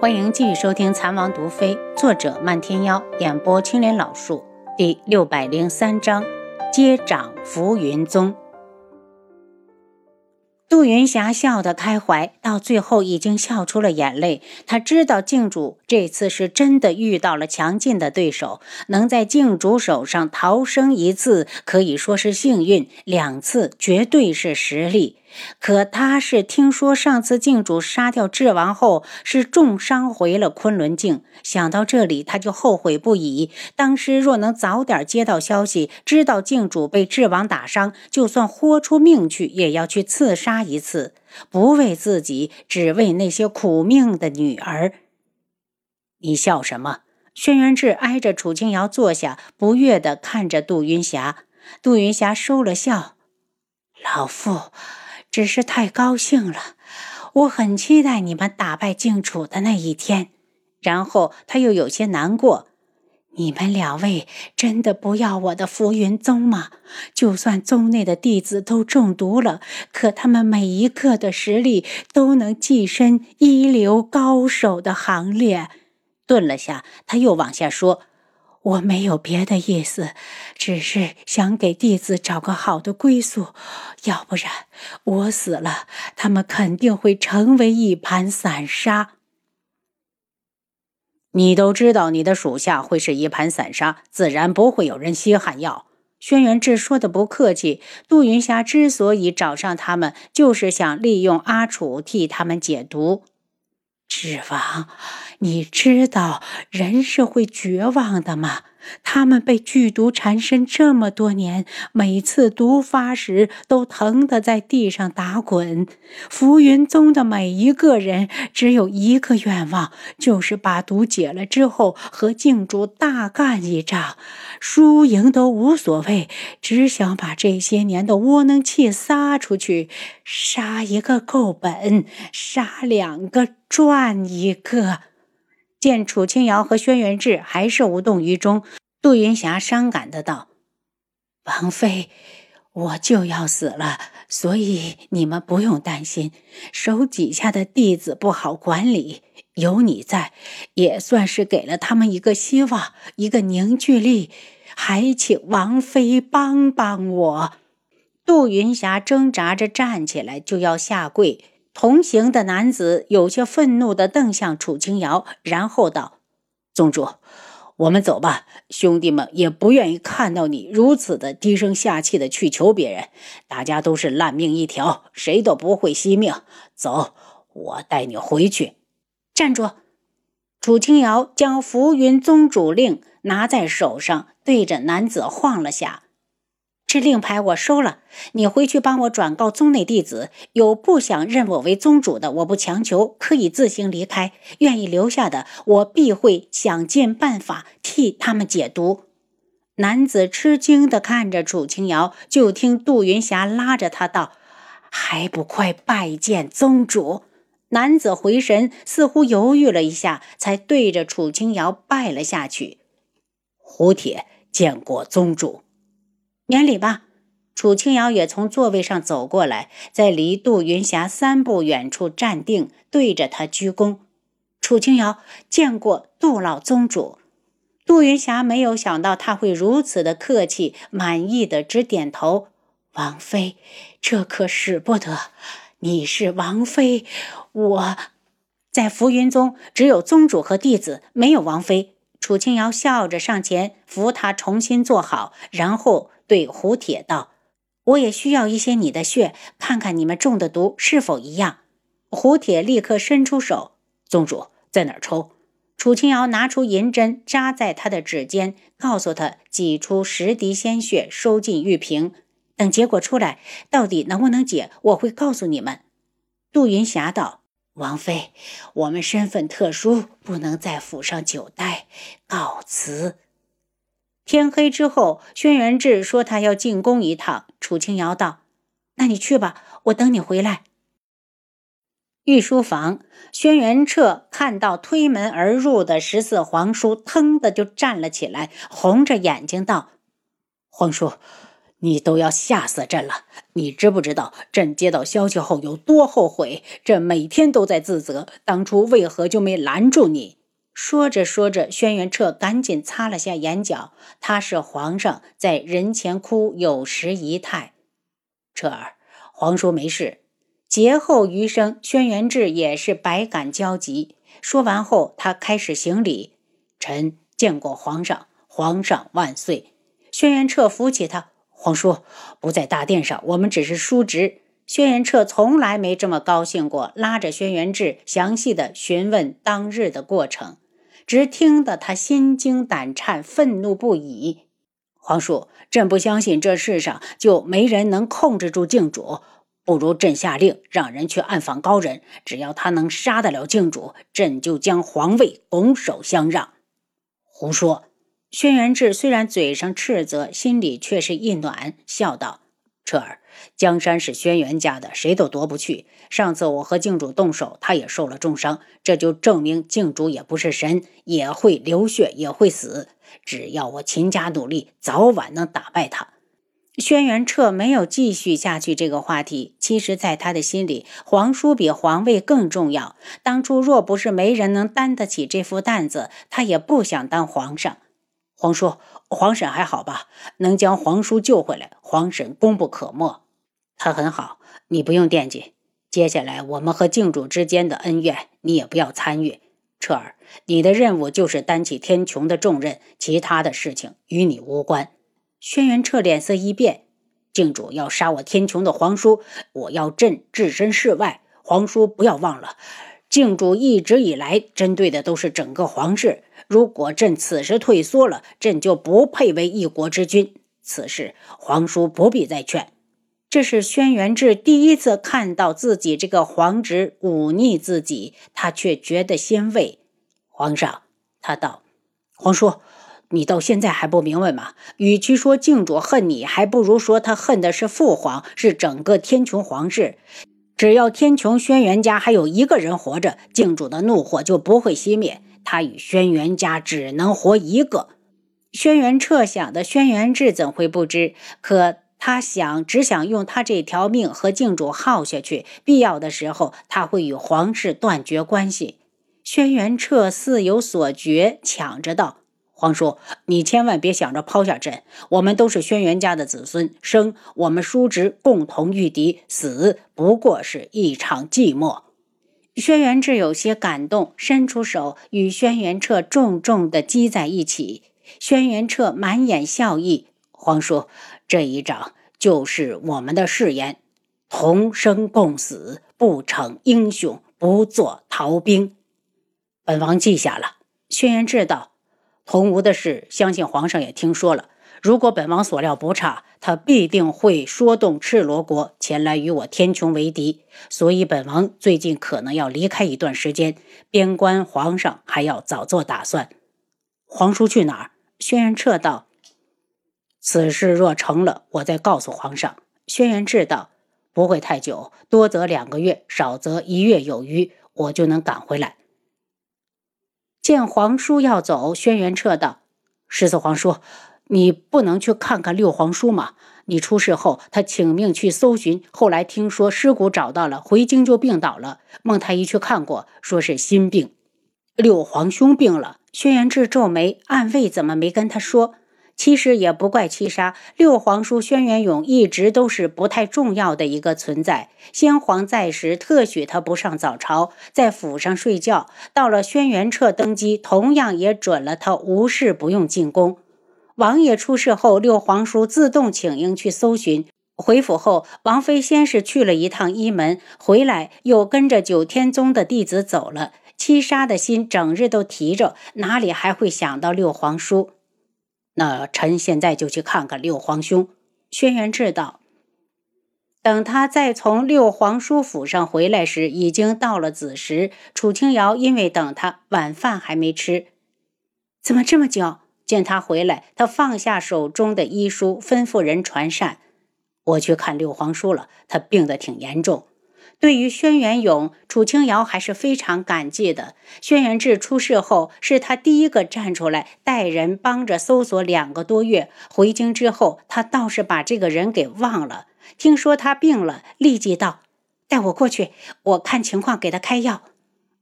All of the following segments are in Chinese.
欢迎继续收听《残王毒妃》，作者漫天妖，演播青莲老树，第六百零三章：接掌浮云宗。杜云霞笑得开怀，到最后已经笑出了眼泪。她知道镜主这次是真的遇到了强劲的对手，能在镜主手上逃生一次，可以说是幸运；两次绝对是实力。可他是听说上次镜主杀掉智王后是重伤回了昆仑镜，想到这里他就后悔不已。当时若能早点接到消息，知道镜主被智王打伤，就算豁出命去也要去刺杀一次，不为自己，只为那些苦命的女儿。你笑什么？轩辕志挨着楚清瑶坐下，不悦地看着杜云霞。杜云霞收了笑，老妇。只是太高兴了，我很期待你们打败靖楚的那一天。然后他又有些难过：“你们两位真的不要我的浮云宗吗？就算宗内的弟子都中毒了，可他们每一个的实力都能跻身一流高手的行列。”顿了下，他又往下说。我没有别的意思，只是想给弟子找个好的归宿，要不然我死了，他们肯定会成为一盘散沙。你都知道你的属下会是一盘散沙，自然不会有人稀罕要。轩辕志说的不客气，杜云霞之所以找上他们，就是想利用阿楚替他们解毒。指王，你知道人是会绝望的吗？他们被剧毒缠身这么多年，每次毒发时都疼得在地上打滚。浮云宗的每一个人只有一个愿望，就是把毒解了之后和镜主大干一仗，输赢都无所谓，只想把这些年的窝囊气撒出去，杀一个够本，杀两个赚一个。见楚清瑶和轩辕志还是无动于衷，杜云霞伤感的道：“王妃，我就要死了，所以你们不用担心，手底下的弟子不好管理，有你在，也算是给了他们一个希望，一个凝聚力。还请王妃帮帮我。”杜云霞挣扎着站起来，就要下跪。同行的男子有些愤怒地瞪向楚清瑶，然后道：“宗主，我们走吧。兄弟们也不愿意看到你如此的低声下气的去求别人。大家都是烂命一条，谁都不会惜命。走，我带你回去。”站住！楚清瑶将浮云宗主令拿在手上，对着男子晃了下。这令牌我收了，你回去帮我转告宗内弟子，有不想认我为宗主的，我不强求，可以自行离开；愿意留下的，我必会想尽办法替他们解毒。男子吃惊地看着楚清瑶，就听杜云霞拉着他道：“还不快拜见宗主！”男子回神，似乎犹豫了一下，才对着楚清瑶拜了下去。胡铁见过宗主。免礼吧。楚清瑶也从座位上走过来，在离杜云霞三步远处站定，对着他鞠躬。楚清瑶见过杜老宗主。杜云霞没有想到他会如此的客气，满意的直点头。王妃，这可使不得。你是王妃，我在浮云宗只有宗主和弟子，没有王妃。楚清瑶笑着上前扶他重新坐好，然后。对胡铁道：“我也需要一些你的血，看看你们中的毒是否一样。”胡铁立刻伸出手：“宗主在哪儿抽？”楚清瑶拿出银针扎在他的指尖，告诉他挤出十滴鲜血，收进玉瓶。等结果出来，到底能不能解，我会告诉你们。杜云霞道：“王妃，我们身份特殊，不能在府上久待，告辞。”天黑之后，轩辕志说他要进宫一趟。楚清瑶道：“那你去吧，我等你回来。”御书房，轩辕彻看到推门而入的十四皇叔，腾的就站了起来，红着眼睛道：“皇叔，你都要吓死朕了！你知不知道朕接到消息后有多后悔？朕每天都在自责，当初为何就没拦住你？说着说着，轩辕彻赶紧擦了下眼角。他是皇上，在人前哭有时仪态。彻儿，皇叔没事。劫后余生，轩辕志也是百感交集。说完后，他开始行礼：“臣见过皇上，皇上万岁。”轩辕彻扶起他。皇叔不在大殿上，我们只是叔侄。轩辕彻从来没这么高兴过，拉着轩辕志详细的询问当日的过程，只听得他心惊胆颤，愤怒不已。皇叔，朕不相信这世上就没人能控制住靖主，不如朕下令让人去暗访高人，只要他能杀得了靖主，朕就将皇位拱手相让。胡说！轩辕志虽然嘴上斥责，心里却是一暖，笑道：“彻儿，江山是轩辕家的，谁都夺不去。上次我和靖主动手，他也受了重伤，这就证明靖主也不是神，也会流血，也会死。只要我勤加努力，早晚能打败他。”轩辕彻没有继续下去这个话题。其实，在他的心里，皇叔比皇位更重要。当初若不是没人能担得起这副担子，他也不想当皇上。皇叔，皇婶还好吧？能将皇叔救回来，皇婶功不可没。他很好，你不用惦记。接下来我们和靖主之间的恩怨，你也不要参与。彻儿，你的任务就是担起天穹的重任，其他的事情与你无关。轩辕彻脸色一变，靖主要杀我天穹的皇叔，我要朕置身事外。皇叔不要忘了，靖主一直以来针对的都是整个皇室。如果朕此时退缩了，朕就不配为一国之君。此事皇叔不必再劝。这是轩辕志第一次看到自己这个皇侄忤逆自己，他却觉得欣慰。皇上，他道：“皇叔，你到现在还不明白吗？与其说靖主恨你，还不如说他恨的是父皇，是整个天穹皇室。只要天穹轩辕家还有一个人活着，靖主的怒火就不会熄灭。”他与轩辕家只能活一个。轩辕彻想的，轩辕志怎会不知？可他想，只想用他这条命和靖主耗下去，必要的时候他会与皇室断绝关系。轩辕彻似有所觉，抢着道：“皇叔，你千万别想着抛下朕。我们都是轩辕家的子孙，生我们叔侄共同御敌，死不过是一场寂寞。”轩辕志有些感动，伸出手与轩辕彻重重地击在一起。轩辕彻满眼笑意：“皇叔，这一掌就是我们的誓言，同生共死，不逞英雄，不做逃兵。”本王记下了。轩辕志道：“同吴的事，相信皇上也听说了。”如果本王所料不差，他必定会说动赤罗国前来与我天穹为敌，所以本王最近可能要离开一段时间，边关皇上还要早做打算。皇叔去哪儿？轩辕彻道：“此事若成了，我再告诉皇上。”轩辕彻道：“不会太久，多则两个月，少则一月有余，我就能赶回来。”见皇叔要走，轩辕彻道：“十四皇叔。”你不能去看看六皇叔吗？你出事后，他请命去搜寻，后来听说尸骨找到了，回京就病倒了。孟太医去看过，说是心病。六皇兄病了，轩辕志皱眉，暗卫怎么没跟他说？其实也不怪七杀，六皇叔轩辕勇一直都是不太重要的一个存在。先皇在时特许他不上早朝，在府上睡觉；到了轩辕彻登基，同样也准了他无事不用进宫。王爷出事后，六皇叔自动请缨去搜寻。回府后，王妃先是去了一趟一门，回来又跟着九天宗的弟子走了。七杀的心整日都提着，哪里还会想到六皇叔？那臣现在就去看看六皇兄。轩辕志道。等他再从六皇叔府上回来时，已经到了子时。楚清瑶因为等他，晚饭还没吃。怎么这么久？见他回来，他放下手中的医书，吩咐人传膳。我去看六皇叔了，他病得挺严重。对于轩辕勇，楚清瑶还是非常感激的。轩辕志出事后，是他第一个站出来带人帮着搜索两个多月。回京之后，他倒是把这个人给忘了。听说他病了，立即道：“带我过去，我看情况给他开药。”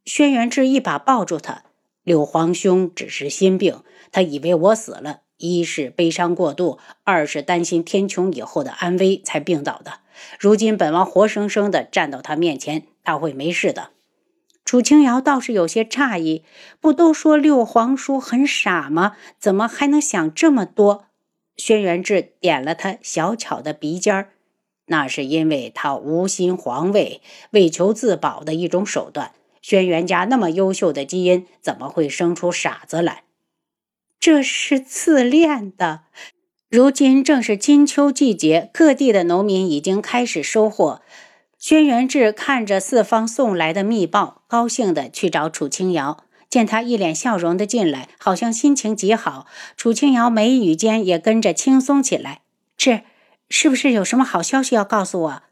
轩辕志一把抱住他：“六皇兄只是心病，他以为我死了。”一是悲伤过度，二是担心天穹以后的安危才病倒的。如今本王活生生的站到他面前，他会没事的。楚清瑶倒是有些诧异，不都说六皇叔很傻吗？怎么还能想这么多？轩辕志点了他小巧的鼻尖儿，那是因为他无心皇位，为求自保的一种手段。轩辕家那么优秀的基因，怎么会生出傻子来？这是自恋的。如今正是金秋季节，各地的农民已经开始收获。轩辕志看着四方送来的密报，高兴地去找楚清瑶。见他一脸笑容的进来，好像心情极好。楚清瑶眉宇间也跟着轻松起来。这是不是有什么好消息要告诉我？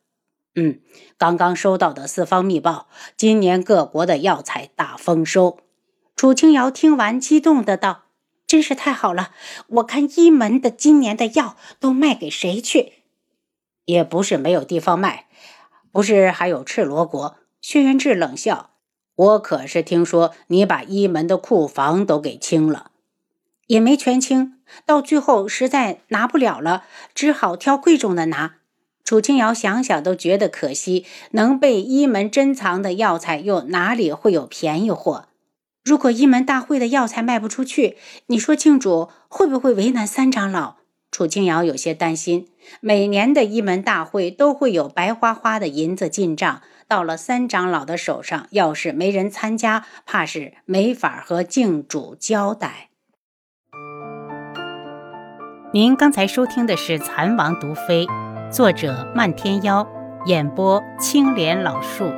嗯，刚刚收到的四方密报，今年各国的药材大丰收。楚清瑶听完，激动的道。真是太好了！我看一门的今年的药都卖给谁去？也不是没有地方卖，不是还有赤罗国？轩辕志冷笑：“我可是听说你把一门的库房都给清了，也没全清，到最后实在拿不了了，只好挑贵重的拿。”楚清瑶想想都觉得可惜，能被一门珍藏的药材，又哪里会有便宜货？如果一门大会的药材卖不出去，你说庆主会不会为难三长老？楚清瑶有些担心。每年的一门大会都会有白花花的银子进账，到了三长老的手上，要是没人参加，怕是没法和靖主交代。您刚才收听的是《蚕王毒妃》，作者漫天妖，演播青莲老树。